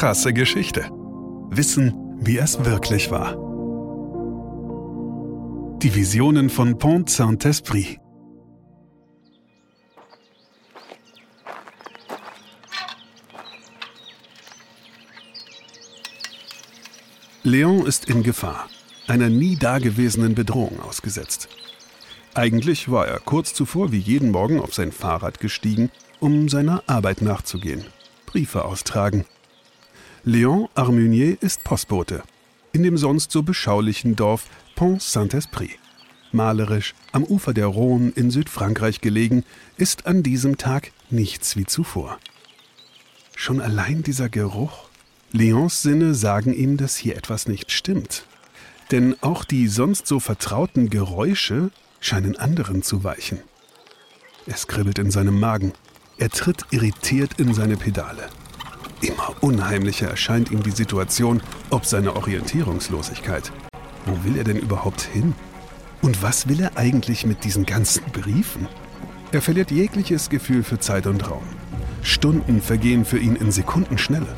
krasse Geschichte. Wissen, wie es wirklich war. Die Visionen von Pont Saint-Esprit. Leon ist in Gefahr, einer nie dagewesenen Bedrohung ausgesetzt. Eigentlich war er kurz zuvor wie jeden Morgen auf sein Fahrrad gestiegen, um seiner Arbeit nachzugehen, Briefe austragen. Léon Armunier ist Postbote in dem sonst so beschaulichen Dorf Pont Saint-Esprit. Malerisch am Ufer der Rhône in Südfrankreich gelegen, ist an diesem Tag nichts wie zuvor. Schon allein dieser Geruch Leons Sinne sagen ihm, dass hier etwas nicht stimmt. Denn auch die sonst so vertrauten Geräusche scheinen anderen zu weichen. Es kribbelt in seinem Magen. Er tritt irritiert in seine Pedale. Immer unheimlicher erscheint ihm die Situation ob seine Orientierungslosigkeit. Wo will er denn überhaupt hin? Und was will er eigentlich mit diesen ganzen Briefen? Er verliert jegliches Gefühl für Zeit und Raum. Stunden vergehen für ihn in Sekundenschnelle.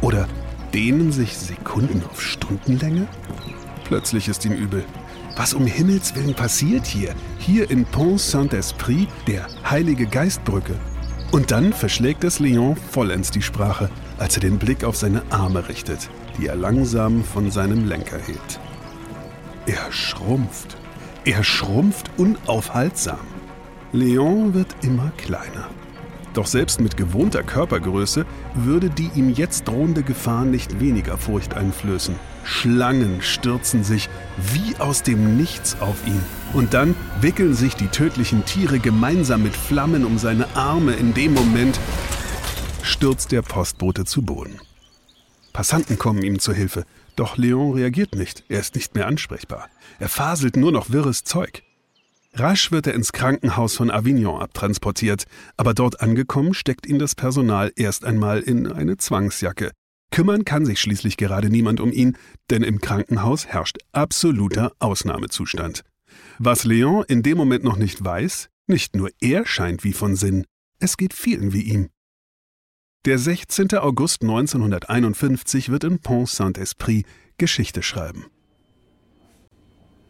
Oder dehnen sich Sekunden auf Stundenlänge? Plötzlich ist ihm übel. Was um Himmels willen passiert hier? Hier in Pont Saint-Esprit, der Heilige Geistbrücke. Und dann verschlägt es Leon vollends die Sprache, als er den Blick auf seine Arme richtet, die er langsam von seinem Lenker hebt. Er schrumpft. Er schrumpft unaufhaltsam. Leon wird immer kleiner. Doch selbst mit gewohnter Körpergröße würde die ihm jetzt drohende Gefahr nicht weniger Furcht einflößen. Schlangen stürzen sich wie aus dem Nichts auf ihn. Und dann wickeln sich die tödlichen Tiere gemeinsam mit Flammen um seine Arme. In dem Moment stürzt der Postbote zu Boden. Passanten kommen ihm zu Hilfe. Doch Leon reagiert nicht. Er ist nicht mehr ansprechbar. Er faselt nur noch wirres Zeug. Rasch wird er ins Krankenhaus von Avignon abtransportiert, aber dort angekommen steckt ihn das Personal erst einmal in eine Zwangsjacke. Kümmern kann sich schließlich gerade niemand um ihn, denn im Krankenhaus herrscht absoluter Ausnahmezustand. Was Leon in dem Moment noch nicht weiß, nicht nur er scheint wie von Sinn, es geht vielen wie ihm. Der 16. August 1951 wird in Pont Saint-Esprit Geschichte schreiben.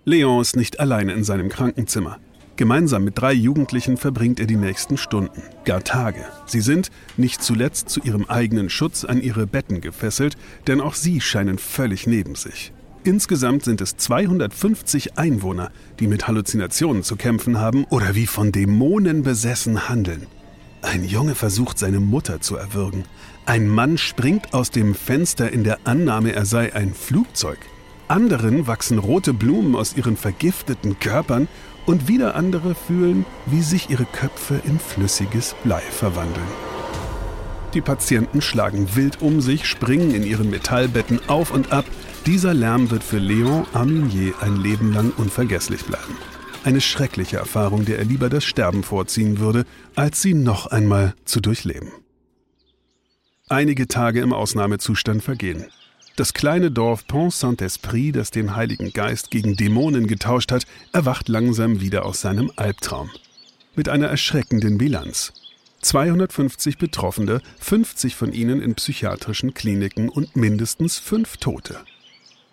Leon ist nicht alleine in seinem Krankenzimmer. Gemeinsam mit drei Jugendlichen verbringt er die nächsten Stunden, gar Tage. Sie sind, nicht zuletzt zu ihrem eigenen Schutz, an ihre Betten gefesselt, denn auch sie scheinen völlig neben sich. Insgesamt sind es 250 Einwohner, die mit Halluzinationen zu kämpfen haben oder wie von Dämonen besessen handeln. Ein Junge versucht, seine Mutter zu erwürgen. Ein Mann springt aus dem Fenster in der Annahme, er sei ein Flugzeug. Anderen wachsen rote Blumen aus ihren vergifteten Körpern und wieder andere fühlen, wie sich ihre Köpfe in flüssiges Blei verwandeln. Die Patienten schlagen wild um sich, springen in ihren Metallbetten auf und ab. Dieser Lärm wird für Léon Armunier ein Leben lang unvergesslich bleiben. Eine schreckliche Erfahrung, der er lieber das Sterben vorziehen würde, als sie noch einmal zu durchleben. Einige Tage im Ausnahmezustand vergehen. Das kleine Dorf Pont Saint-Esprit, das den Heiligen Geist gegen Dämonen getauscht hat, erwacht langsam wieder aus seinem Albtraum. Mit einer erschreckenden Bilanz. 250 Betroffene, 50 von ihnen in psychiatrischen Kliniken und mindestens fünf Tote.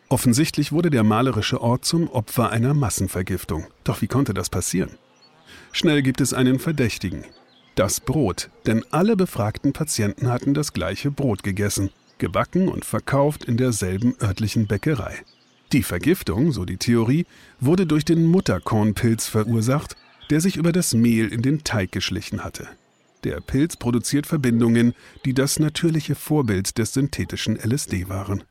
Offensichtlich wurde der malerische Ort zum Opfer einer Massenvergiftung. Doch wie konnte das passieren? Schnell gibt es einen Verdächtigen. Das Brot, denn alle befragten Patienten hatten das gleiche Brot gegessen gebacken und verkauft in derselben örtlichen Bäckerei. Die Vergiftung, so die Theorie, wurde durch den Mutterkornpilz verursacht, der sich über das Mehl in den Teig geschlichen hatte. Der Pilz produziert Verbindungen, die das natürliche Vorbild des synthetischen LSD waren.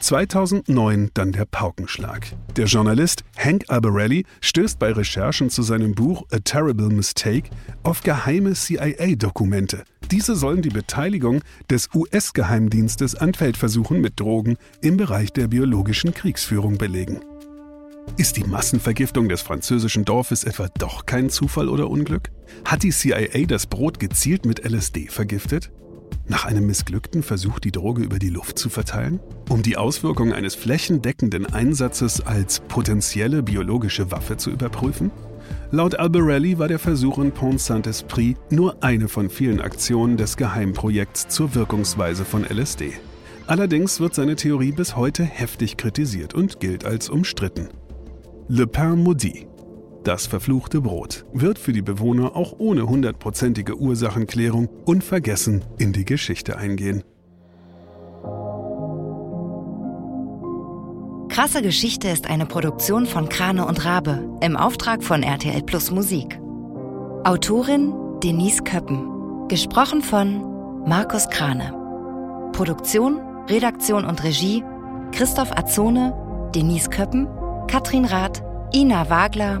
2009 dann der Paukenschlag. Der Journalist Hank Albarelli stößt bei Recherchen zu seinem Buch A Terrible Mistake auf geheime CIA-Dokumente. Diese sollen die Beteiligung des US-Geheimdienstes an Feldversuchen mit Drogen im Bereich der biologischen Kriegsführung belegen. Ist die Massenvergiftung des französischen Dorfes etwa doch kein Zufall oder Unglück? Hat die CIA das Brot gezielt mit LSD vergiftet? Nach einem missglückten Versuch, die Droge über die Luft zu verteilen? Um die Auswirkungen eines flächendeckenden Einsatzes als potenzielle biologische Waffe zu überprüfen? Laut Alberelli war der Versuch in Pont Saint-Esprit nur eine von vielen Aktionen des Geheimprojekts zur Wirkungsweise von LSD. Allerdings wird seine Theorie bis heute heftig kritisiert und gilt als umstritten. Le Pain Maudit, das verfluchte Brot, wird für die Bewohner auch ohne hundertprozentige Ursachenklärung unvergessen in die Geschichte eingehen. Krasse Geschichte ist eine Produktion von Krane und Rabe im Auftrag von RTL Plus Musik. Autorin Denise Köppen. Gesprochen von Markus Krane. Produktion Redaktion und Regie Christoph Azone, Denise Köppen, Katrin Rath, Ina Wagler,